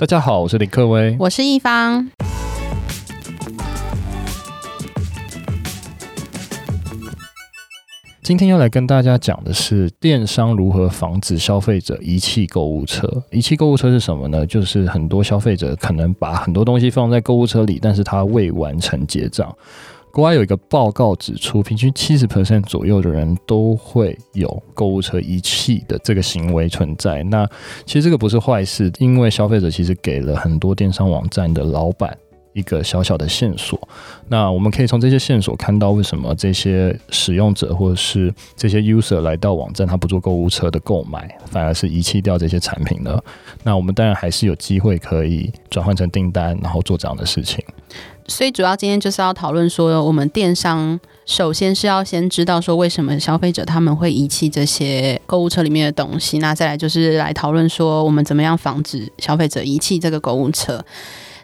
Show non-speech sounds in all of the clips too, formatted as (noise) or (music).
大家好，我是林克威，我是一方。今天要来跟大家讲的是电商如何防止消费者遗弃购物车。遗弃购物车是什么呢？就是很多消费者可能把很多东西放在购物车里，但是他未完成结账。国外有一个报告指出，平均七十 percent 左右的人都会有购物车遗弃的这个行为存在。那其实这个不是坏事，因为消费者其实给了很多电商网站的老板一个小小的线索。那我们可以从这些线索看到，为什么这些使用者或者是这些 user 来到网站，他不做购物车的购买，反而是遗弃掉这些产品呢？那我们当然还是有机会可以转换成订单，然后做这样的事情。所以主要今天就是要讨论说，我们电商首先是要先知道说，为什么消费者他们会遗弃这些购物车里面的东西，那再来就是来讨论说，我们怎么样防止消费者遗弃这个购物车。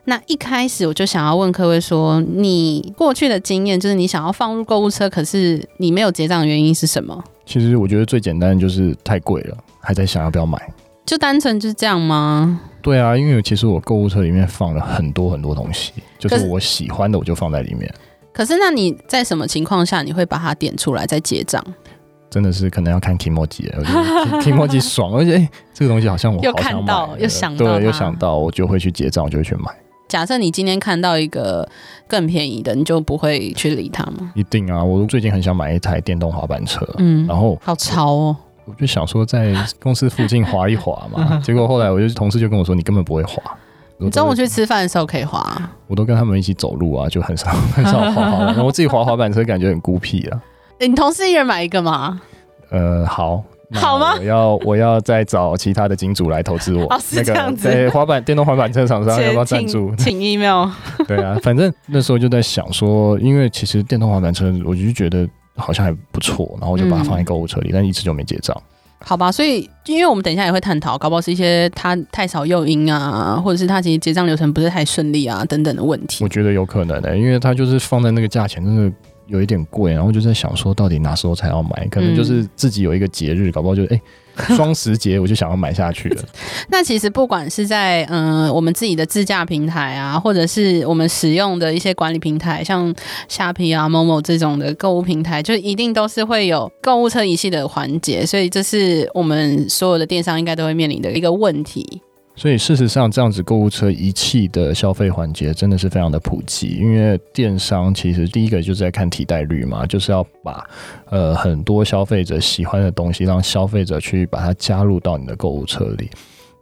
那一开始我就想要问各位说，你过去的经验就是你想要放入购物车，可是你没有结账的原因是什么？其实我觉得最简单就是太贵了，还在想要不要买。就单纯就是这样吗？对啊，因为其实我购物车里面放了很多很多东西，就是我喜欢的我就放在里面。可是那你在什么情况下你会把它点出来再结账？真的是可能要看 Kimoji，我觉得 (laughs) Kimoji 爽，而且、欸、这个东西好像我好又看到又想到，对，又想到我就会去结账，我就会去买。假设你今天看到一个更便宜的，你就不会去理它吗？一定啊！我最近很想买一台电动滑板车，嗯，然后好潮哦。我就想说在公司附近滑一滑嘛，(laughs) 结果后来我就同事就跟我说，你根本不会滑。你中午去吃饭的时候可以滑，我都跟他们一起走路啊，就很少很少滑滑板。(laughs) 我自己滑滑板车感觉很孤僻啊。你同事一人买一个吗？呃，好，好吗？我要我要再找其他的金主来投资我。哦，是这样子。对，滑板电动滑板车厂商要不要赞助？请 email。(laughs) 对啊，反正那时候就在想说，因为其实电动滑板车，我就觉得。好像还不错，然后我就把它放在购物车里，嗯、但一直就没结账。好吧，所以因为我们等一下也会探讨，搞不好是一些他太少诱因啊，或者是他其实结账流程不是太顺利啊等等的问题。我觉得有可能的、欸，因为他就是放在那个价钱真的有一点贵，然后就在想说到底哪时候才要买，可能就是自己有一个节日，搞不好就哎。欸 (laughs) 双十节我就想要买下去了。(laughs) 那其实不管是在嗯、呃、我们自己的自驾平台啊，或者是我们使用的一些管理平台，像虾皮啊、某某这种的购物平台，就一定都是会有购物车遗弃的环节。所以这是我们所有的电商应该都会面临的一个问题。所以事实上，这样子购物车遗弃的消费环节真的是非常的普及。因为电商其实第一个就是在看替代率嘛，就是要把呃很多消费者喜欢的东西，让消费者去把它加入到你的购物车里。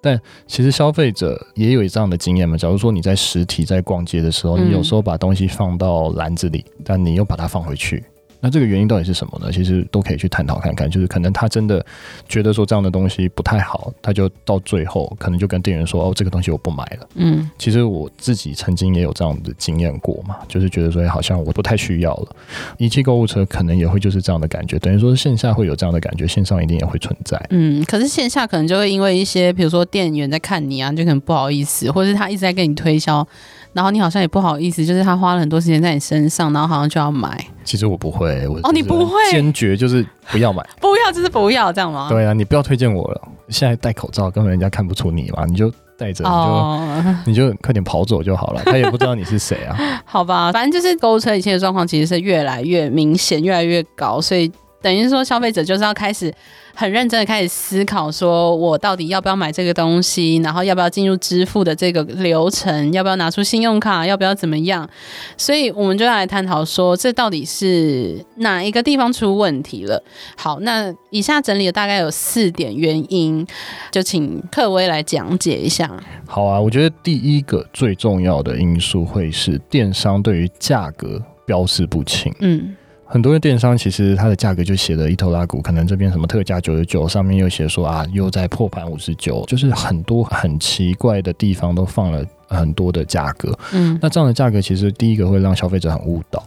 但其实消费者也有这样的经验嘛。假如说你在实体在逛街的时候，你有时候把东西放到篮子里，但你又把它放回去。那这个原因到底是什么呢？其实都可以去探讨看看。就是可能他真的觉得说这样的东西不太好，他就到最后可能就跟店员说：“哦，这个东西我不买了。”嗯，其实我自己曾经也有这样的经验过嘛，就是觉得说好像我不太需要了。一弃购物车可能也会就是这样的感觉，等于说线下会有这样的感觉，线上一定也会存在。嗯，可是线下可能就会因为一些，比如说店员在看你啊，就可能不好意思，或者是他一直在跟你推销。然后你好像也不好意思，就是他花了很多时间在你身上，然后好像就要买。其实我不会，我哦，你不会，坚决就是不要买，不要就是不要这样吗？对啊，你不要推荐我了。现在戴口罩，根本人家看不出你嘛，你就戴着，你就、哦、(laughs) 你就快点跑走就好了，他也不知道你是谁啊。(laughs) 好吧，反正就是购物车遗弃的状况其实是越来越明显，越来越高，所以等于说消费者就是要开始。很认真的开始思考，说我到底要不要买这个东西，然后要不要进入支付的这个流程，要不要拿出信用卡，要不要怎么样？所以我们就要来探讨说，这到底是哪一个地方出问题了？好，那以下整理了大概有四点原因，就请克威来讲解一下。好啊，我觉得第一个最重要的因素会是电商对于价格标示不清。嗯。很多的电商其实它的价格就写的一头拉骨，可能这边什么特价九十九，上面又写说啊又在破盘五十九，就是很多很奇怪的地方都放了很多的价格。嗯，那这样的价格其实第一个会让消费者很误导，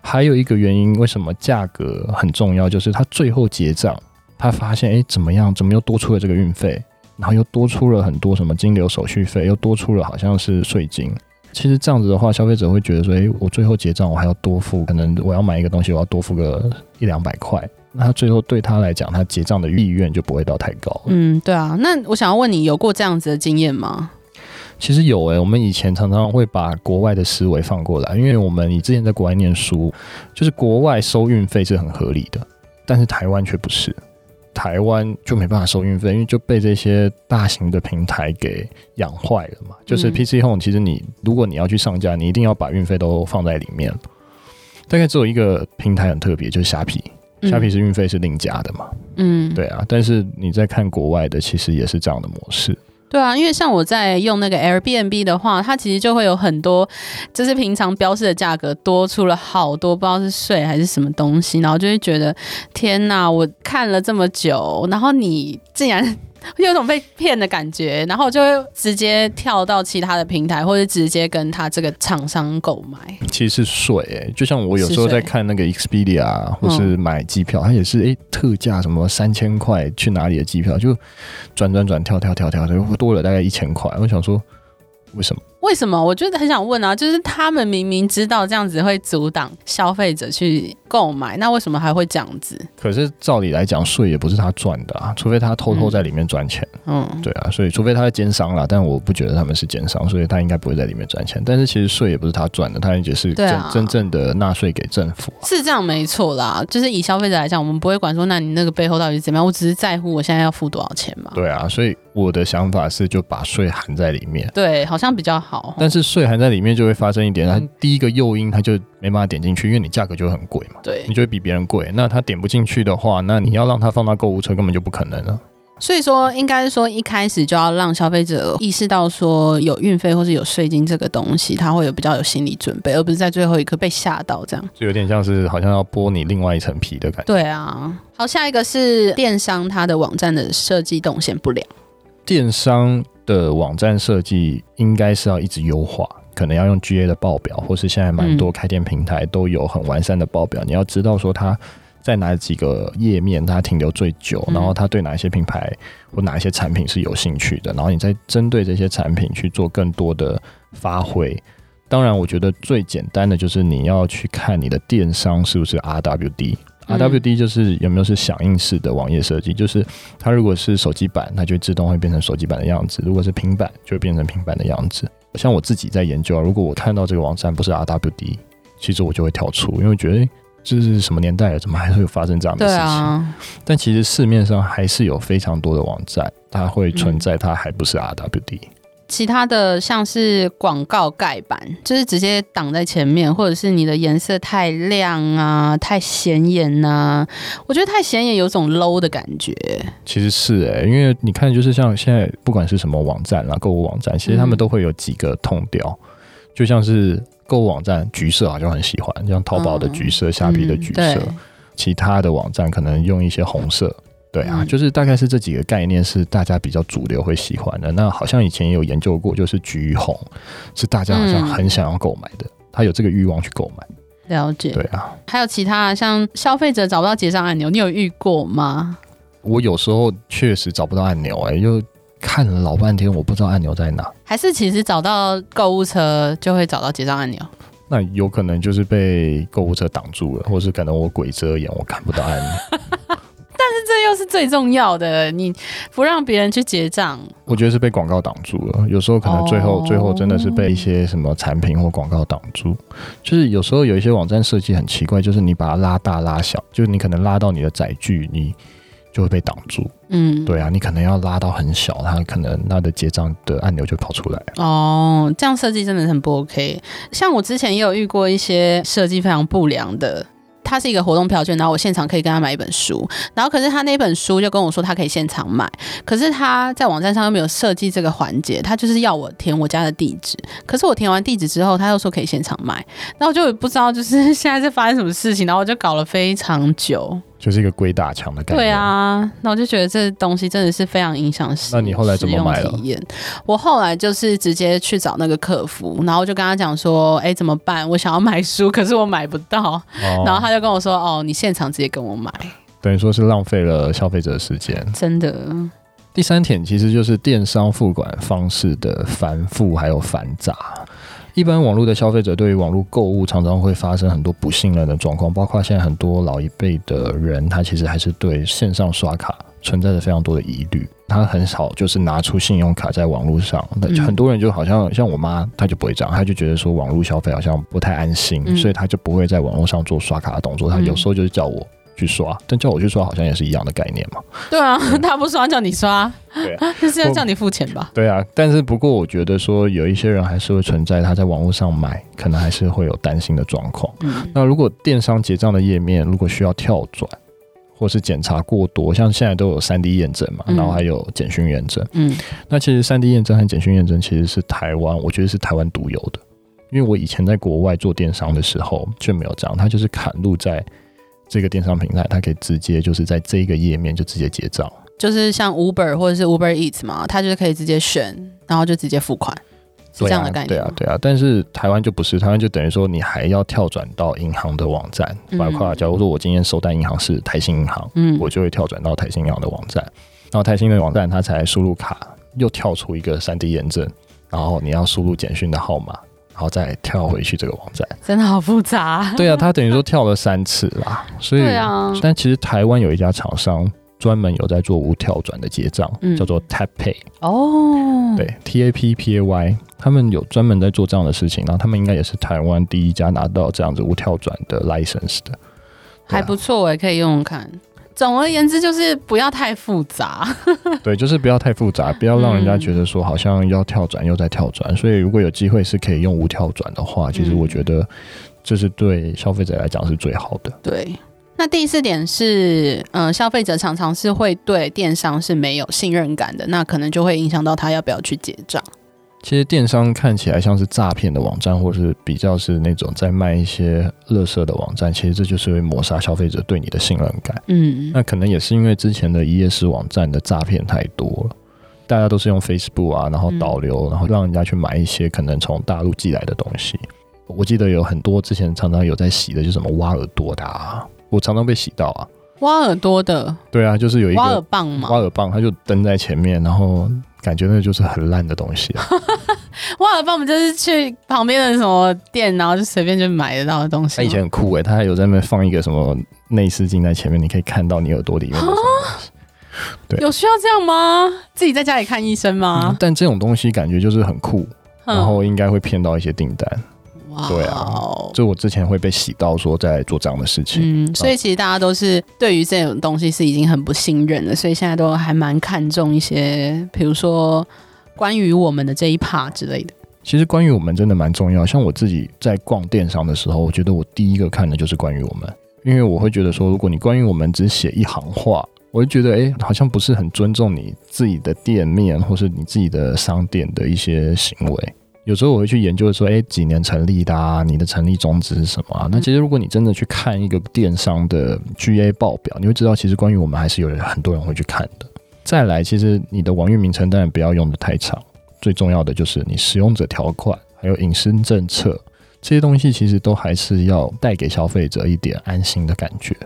还有一个原因为什么价格很重要，就是他最后结账，他发现哎怎么样，怎么又多出了这个运费，然后又多出了很多什么金流手续费，又多出了好像是税金。其实这样子的话，消费者会觉得说：“诶，我最后结账我还要多付，可能我要买一个东西，我要多付个一两百块。那他最后对他来讲，他结账的意愿就不会到太高。”嗯，对啊。那我想要问你，有过这样子的经验吗？其实有诶、我们以前常常会把国外的思维放过来，因为我们你之前在国外念书，就是国外收运费是很合理的，但是台湾却不是。台湾就没办法收运费，因为就被这些大型的平台给养坏了嘛。就是 PC Home，其实你如果你要去上架，你一定要把运费都放在里面。大概只有一个平台很特别，就是虾皮。虾皮是运费是另加的嘛？嗯，对啊。但是你在看国外的，其实也是这样的模式。对啊，因为像我在用那个 Airbnb 的话，它其实就会有很多，就是平常标示的价格多出了好多，不知道是税还是什么东西，然后就会觉得天哪，我看了这么久，然后你竟然。(laughs) 有种被骗的感觉，然后就会直接跳到其他的平台，或者直接跟他这个厂商购买。其实是税诶，就像我有时候在看那个 Expedia 或是买机票，它也是诶、欸、特价什么三千块去哪里的机票，就转转转跳跳跳跳，就多了大概一千块。我想说，为什么？为什么？我觉得很想问啊，就是他们明明知道这样子会阻挡消费者去购买，那为什么还会这样子？可是照理来讲，税也不是他赚的啊，除非他偷偷在里面赚钱。嗯，对啊，所以除非他是奸商啦，但我不觉得他们是奸商，所以他应该不会在里面赚钱。但是其实税也不是他赚的，他也是真、啊、真正的纳税给政府、啊。是这样没错啦，就是以消费者来讲，我们不会管说，那你那个背后到底是怎么样，我只是在乎我现在要付多少钱嘛。对啊，所以我的想法是就把税含在里面。对，好像比较好。但是税。含在里面就会发生一点，它第一个诱因，它就没办法点进去，因为你价格就会很贵嘛，对，你就会比别人贵。那他点不进去的话，那你要让他放到购物车根本就不可能了。所以说，应该说一开始就要让消费者意识到说有运费或是有税金这个东西，他会有比较有心理准备，而不是在最后一刻被吓到这样。就有点像是好像要剥你另外一层皮的感觉。对啊。好，下一个是电商它的网站的设计动线不良。电商的网站设计应该是要一直优化。可能要用 GA 的报表，或是现在蛮多开店平台都有很完善的报表。嗯、你要知道说它在哪几个页面它停留最久，嗯、然后它对哪一些品牌或哪一些产品是有兴趣的，然后你再针对这些产品去做更多的发挥。当然，我觉得最简单的就是你要去看你的电商是不是 RWD。嗯、RWD 就是有没有是响应式的网页设计，就是它如果是手机版，它就自动会变成手机版的样子；如果是平板，就会变成平板的样子。像我自己在研究啊，如果我看到这个网站不是 RWD，其实我就会跳出，因为觉得这是什么年代了，怎么还会有发生这样的事情？啊、但其实市面上还是有非常多的网站，它会存在，它还不是 RWD。嗯其他的像是广告盖板，就是直接挡在前面，或者是你的颜色太亮啊、太显眼呐、啊，我觉得太显眼有种 low 的感觉。其实是哎、欸，因为你看，就是像现在不管是什么网站啦、购物网站，其实他们都会有几个 tone 调，就像是购物网站橘色好像很喜欢，像淘宝的橘色、虾皮的橘色，嗯、其他的网站可能用一些红色。对啊，就是大概是这几个概念是大家比较主流会喜欢的。那好像以前也有研究过，就是橘红是大家好像很想要购买的，他有这个欲望去购买。了解。对啊，还有其他像消费者找不到结账按钮，你有遇过吗？我有时候确实找不到按钮，哎，就看了老半天，我不知道按钮在哪。还是其实找到购物车就会找到结账按钮？那有可能就是被购物车挡住了，或是可能我鬼遮眼，我看不到按钮。(laughs) 但是这又是最重要的，你不让别人去结账，我觉得是被广告挡住了。有时候可能最后、哦、最后真的是被一些什么产品或广告挡住。就是有时候有一些网站设计很奇怪，就是你把它拉大拉小，就是你可能拉到你的载具，你就会被挡住。嗯，对啊，你可能要拉到很小，它可能它的结账的按钮就跑出来。哦，这样设计真的很不 OK。像我之前也有遇过一些设计非常不良的。他是一个活动票券，然后我现场可以跟他买一本书，然后可是他那本书就跟我说他可以现场买，可是他在网站上又没有设计这个环节，他就是要我填我家的地址，可是我填完地址之后，他又说可以现场买，那我就不知道就是现在是发生什么事情，然后我就搞了非常久。就是一个鬼打墙的感觉。对啊，那我就觉得这东西真的是非常影响。那你后来怎么买了？我后来就是直接去找那个客服，然后就跟他讲说：“哎，怎么办？我想要买书，可是我买不到。哦”然后他就跟我说：“哦，你现场直接跟我买。”等于说是浪费了消费者的时间。真的。第三点其实就是电商付款方式的繁复还有繁杂。一般网络的消费者对于网络购物常常会发生很多不信任的状况，包括现在很多老一辈的人，他其实还是对线上刷卡存在着非常多的疑虑。他很少就是拿出信用卡在网络上，嗯、很多人就好像像我妈，她就不会这样，她就觉得说网络消费好像不太安心，嗯、所以她就不会在网络上做刷卡的动作。她有时候就是叫我去刷，但叫我去刷好像也是一样的概念嘛。对啊，(laughs) 他不刷叫你刷，对，就是要叫你付钱吧？对啊，但是不过我觉得说有一些人还是会存在他在网络上买，可能还是会有担心的状况。嗯、那如果电商结账的页面如果需要跳转，或是检查过多，像现在都有三 D 验证嘛，然后还有简讯验证。嗯，那其实三 D 验证和简讯验证其实是台湾，我觉得是台湾独有的。因为我以前在国外做电商的时候就没有这样，它就是砍入在这个电商平台，它可以直接就是在这个页面就直接结账，就是像 Uber 或者是 Uber Eats 嘛，它就是可以直接选，然后就直接付款。是这样的概念对啊，对啊，对啊，但是台湾就不是，台湾就等于说你还要跳转到银行的网站，包括假如说我今天收单银行是台新银行，嗯，我就会跳转到台新银行的网站，然后台新的网站它才输入卡，又跳出一个三 D 验证，然后你要输入简讯的号码，然后再跳回去这个网站，真的好复杂。对啊，他等于说跳了三次啦，所以，啊、但其实台湾有一家厂商。专门有在做无跳转的结账，嗯、叫做 Tap Pay 哦，对，T A P P A Y，他们有专门在做这样的事情，然后他们应该也是台湾第一家拿到这样子无跳转的 license 的，还不错，我也可以用用看。总而言之，就是不要太复杂，(laughs) 对，就是不要太复杂，不要让人家觉得说好像要跳转又在跳转。嗯、所以如果有机会是可以用无跳转的话，其实我觉得这是对消费者来讲是最好的。对。那第四点是，嗯、呃，消费者常常是会对电商是没有信任感的，那可能就会影响到他要不要去结账。其实电商看起来像是诈骗的网站，或是比较是那种在卖一些垃圾的网站，其实这就是会抹杀消费者对你的信任感。嗯，那可能也是因为之前的一页式网站的诈骗太多了，大家都是用 Facebook 啊，然后导流，然后让人家去买一些可能从大陆寄来的东西。我记得有很多之前常常有在洗的，就是什么挖耳朵的啊。我常常被洗到啊，挖耳朵的，对啊，就是有一个挖耳棒嘛，挖耳棒，它就登在前面，然后感觉那就是很烂的东西啊。挖耳棒，我们就是去旁边的什么店，然后就随便就买得到的东西。他以前很酷诶，它还有在那边放一个什么内视镜在前面，你可以看到你耳朵里面的什么。对，有需要这样吗？自己在家里看医生吗？嗯，但这种东西感觉就是很酷，然后应该会骗到一些订单。对啊，就我之前会被洗到说在做这样的事情，嗯，所以其实大家都是对于这种东西是已经很不信任了，所以现在都还蛮看重一些，比如说关于我们的这一 part 之类的。其实关于我们真的蛮重要，像我自己在逛电商的时候，我觉得我第一个看的就是关于我们，因为我会觉得说，如果你关于我们只写一行话，我就觉得哎，好像不是很尊重你自己的店面或是你自己的商店的一些行为。有时候我会去研究说，哎，几年成立的啊？你的成立宗旨是什么啊？那其实如果你真的去看一个电商的 GA 报表，你会知道，其实关于我们还是有很多人会去看的。再来，其实你的网域名称当然不要用的太长，最重要的就是你使用者条款还有隐私政策这些东西，其实都还是要带给消费者一点安心的感觉。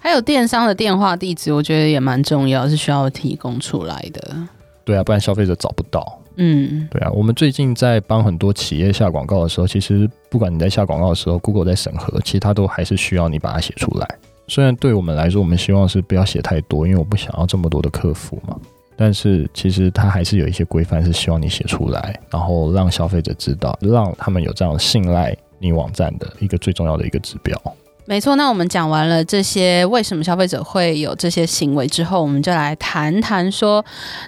还有电商的电话地址，我觉得也蛮重要，是需要提供出来的。对啊，不然消费者找不到。嗯，对啊，我们最近在帮很多企业下广告的时候，其实不管你在下广告的时候，Google 在审核，其实它都还是需要你把它写出来。虽然对我们来说，我们希望是不要写太多，因为我不想要这么多的客服嘛。但是其实它还是有一些规范是希望你写出来，然后让消费者知道，让他们有这样信赖你网站的一个最重要的一个指标。没错，那我们讲完了这些为什么消费者会有这些行为之后，我们就来谈谈说，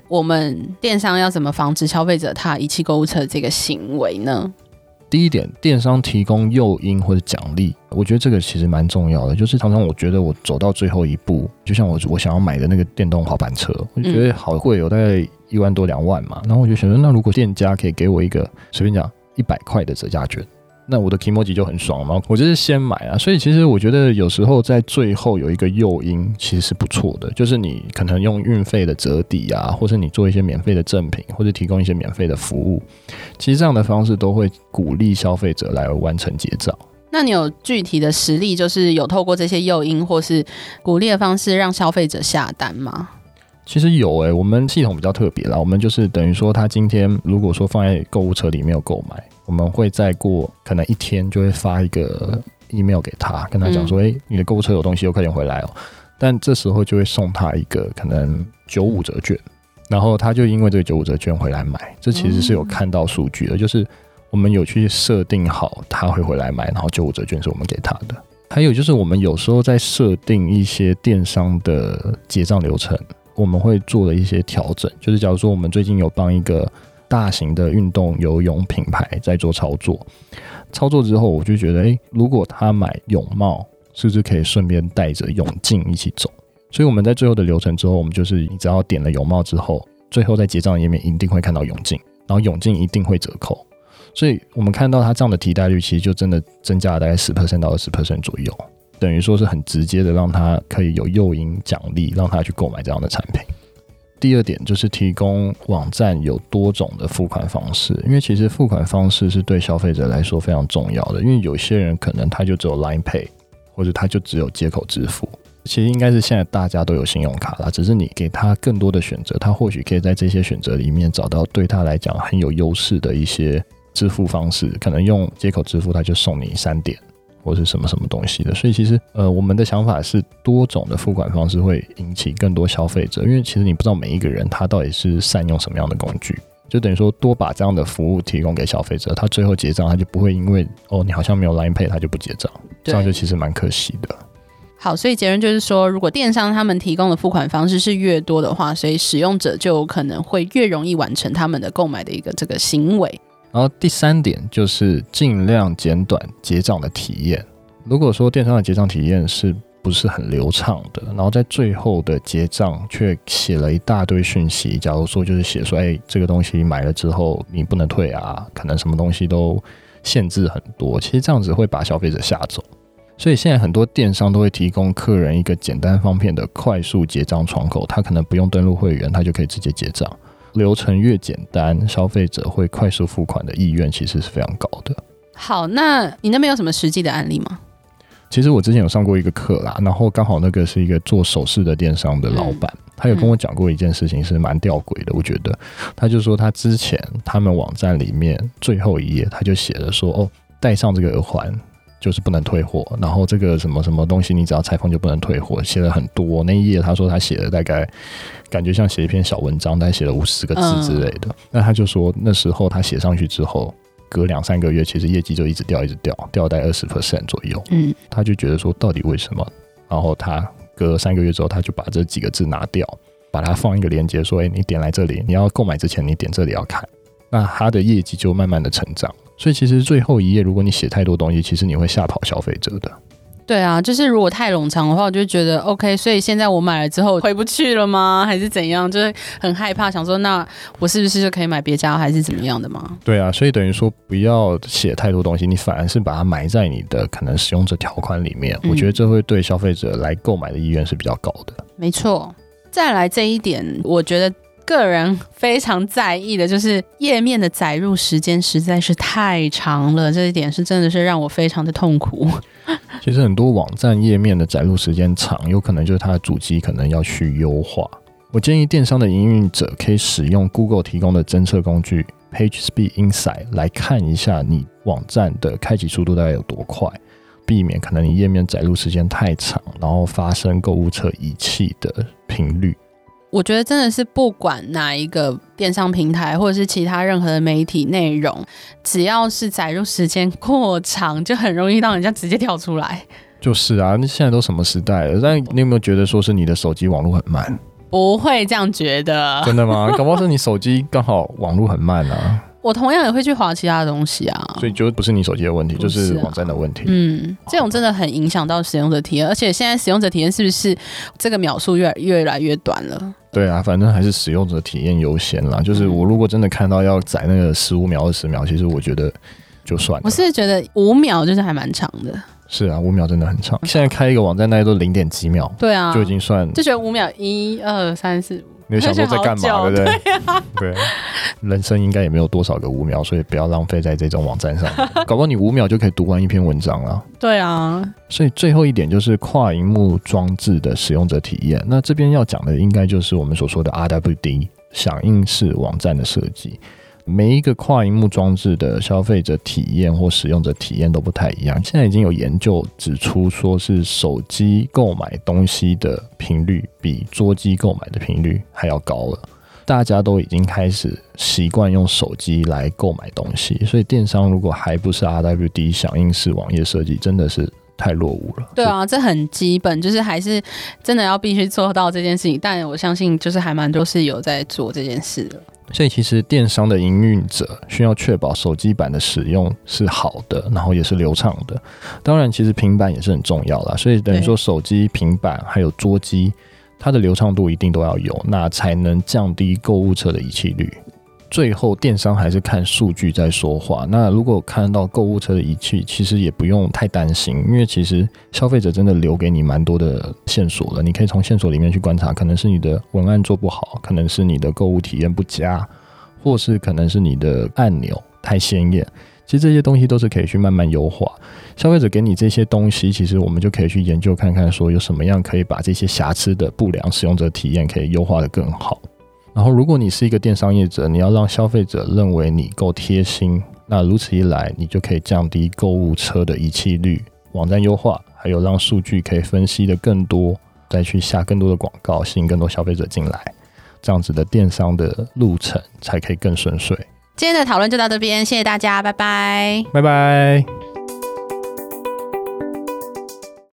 我们电商要怎么防止消费者他遗弃购物车这个行为呢？第一点，电商提供诱因或者奖励，我觉得这个其实蛮重要的。就是常常我觉得我走到最后一步，就像我我想要买的那个电动滑板车，我就觉得好贵，有大概一万多两万嘛，然后我就想说，那如果店家可以给我一个随便讲一百块的折价券。那我的 kimoji 就很爽嘛，我就是先买啊，所以其实我觉得有时候在最后有一个诱因其实是不错的，就是你可能用运费的折抵啊，或是你做一些免费的赠品，或者提供一些免费的服务，其实这样的方式都会鼓励消费者来完成结账。那你有具体的实例，就是有透过这些诱因或是鼓励的方式让消费者下单吗？其实有诶、欸，我们系统比较特别啦，我们就是等于说他今天如果说放在购物车里没有购买。我们会再过可能一天就会发一个 email 给他，跟他讲说：“哎、嗯，你的购物车有东西，快点回来哦。”但这时候就会送他一个可能九五折券，然后他就因为这个九五折券回来买，这其实是有看到数据的，就是我们有去设定好他会回来买，然后九五折券是我们给他的。还有就是我们有时候在设定一些电商的结账流程，我们会做了一些调整，就是假如说我们最近有帮一个大型的运动游泳品牌在做操作，操作之后我就觉得，诶，如果他买泳帽。是不是可以顺便带着泳镜一起走？所以我们在最后的流程之后，我们就是你只要点了泳帽之后，最后在结账页面一定会看到泳镜，然后泳镜一定会折扣。所以我们看到它这样的替代率，其实就真的增加了大概十 percent 到二十 percent 左右，等于说是很直接的让它可以有诱因奖励，让他去购买这样的产品。第二点就是提供网站有多种的付款方式，因为其实付款方式是对消费者来说非常重要的，因为有些人可能他就只有 Line Pay。或者他就只有接口支付，其实应该是现在大家都有信用卡啦，只是你给他更多的选择，他或许可以在这些选择里面找到对他来讲很有优势的一些支付方式，可能用接口支付他就送你三点或是什么什么东西的。所以其实呃，我们的想法是多种的付款方式会引起更多消费者，因为其实你不知道每一个人他到底是善用什么样的工具。就等于说，多把这样的服务提供给消费者，他最后结账，他就不会因为哦，你好像没有 Line Pay，他就不结账，这样就其实蛮可惜的。好，所以结论就是说，如果电商他们提供的付款方式是越多的话，所以使用者就可能会越容易完成他们的购买的一个这个行为。然后第三点就是尽量简短结账的体验。如果说电商的结账体验是不是很流畅的，然后在最后的结账却写了一大堆讯息。假如说就是写说，哎，这个东西买了之后你不能退啊，可能什么东西都限制很多。其实这样子会把消费者吓走。所以现在很多电商都会提供客人一个简单方便的快速结账窗口，他可能不用登录会员，他就可以直接结账。流程越简单，消费者会快速付款的意愿其实是非常高的。好，那你那边有什么实际的案例吗？其实我之前有上过一个课啦，然后刚好那个是一个做首饰的电商的老板，他有跟我讲过一件事情，是蛮吊诡的。我觉得，他就说他之前他们网站里面最后一页他就写了说，哦，戴上这个耳环就是不能退货，然后这个什么什么东西你只要拆封就不能退货，写了很多。那一页他说他写了大概感觉像写一篇小文章，大概写了五十个字之类的。那他就说那时候他写上去之后。隔两三个月，其实业绩就一直掉，一直掉，掉在二十 percent 左右。嗯，他就觉得说，到底为什么？然后他隔三个月之后，他就把这几个字拿掉，把它放一个链接，说：“哎，你点来这里，你要购买之前，你点这里要看。”那他的业绩就慢慢的成长。所以其实最后一页，如果你写太多东西，其实你会吓跑消费者的。对啊，就是如果太冗长的话，我就觉得 OK。所以现在我买了之后回不去了吗？(laughs) 还是怎样？就是很害怕，想说那我是不是就可以买别家，还是怎么样的吗？对啊，所以等于说不要写太多东西，你反而是把它埋在你的可能使用者条款里面。嗯，我觉得这会对消费者来购买的意愿是比较高的。没错，再来这一点，我觉得个人非常在意的就是页面的载入时间实在是太长了，这一点是真的是让我非常的痛苦。(laughs) 其实很多网站页面的载入时间长，有可能就是它的主机可能要去优化。我建议电商的营运者可以使用 Google 提供的侦测工具 PageSpeed Insight 来看一下你网站的开启速度大概有多快，避免可能你页面载入时间太长，然后发生购物车遗弃的频率。我觉得真的是不管哪一个电商平台，或者是其他任何的媒体内容，只要是载入时间过长，就很容易让人家直接跳出来。就是啊，那现在都什么时代了？但你有没有觉得说是你的手机网络很慢？不会这样觉得。真的吗？(laughs) 搞不好是你手机刚好网络很慢啊。我同样也会去划其他的东西啊，所以就不是你手机的问题，就是网站的问题。嗯，这种真的很影响到使用者体验，而且现在使用者体验是不是这个秒数越来越来越短了？对啊，反正还是使用者体验优先啦。就是我如果真的看到要载那个十五秒、二十秒，其实我觉得就算了。我是觉得五秒就是还蛮长的。是啊，五秒真的很长。现在开一个网站，大概都零点几秒。对啊，就已经算就觉得五秒，一二三四五。你想说在干嘛，(laughs) 对不对？对，啊、对，人生应该也没有多少个五秒，所以不要浪费在这种网站上。(laughs) 搞不好你五秒就可以读完一篇文章了。对啊，所以最后一点就是跨荧幕装置的使用者体验。那这边要讲的应该就是我们所说的 RWD 响应式网站的设计。每一个跨荧幕装置的消费者体验或使用者体验都不太一样。现在已经有研究指出，说是手机购买东西的频率比桌机购买的频率还要高了。大家都已经开始习惯用手机来购买东西，所以电商如果还不是 RWD 响应式网页设计，真的是。太落伍了。对啊，这很基本，就是还是真的要必须做到这件事情。但我相信，就是还蛮多是有在做这件事的。所以，其实电商的营运者需要确保手机版的使用是好的，然后也是流畅的。当然，其实平板也是很重要的。所以，等于说手机、平板还有桌机，它的流畅度一定都要有，那才能降低购物车的遗弃率。最后，电商还是看数据在说话。那如果看到购物车的遗弃，其实也不用太担心，因为其实消费者真的留给你蛮多的线索了。你可以从线索里面去观察，可能是你的文案做不好，可能是你的购物体验不佳，或是可能是你的按钮太鲜艳。其实这些东西都是可以去慢慢优化。消费者给你这些东西，其实我们就可以去研究看看，说有什么样可以把这些瑕疵的不良使用者体验可以优化得更好。然后，如果你是一个电商业者，你要让消费者认为你够贴心，那如此一来，你就可以降低购物车的遗弃率，网站优化，还有让数据可以分析的更多，再去下更多的广告，吸引更多消费者进来，这样子的电商的路程才可以更顺遂。今天的讨论就到这边，谢谢大家，拜拜，拜拜。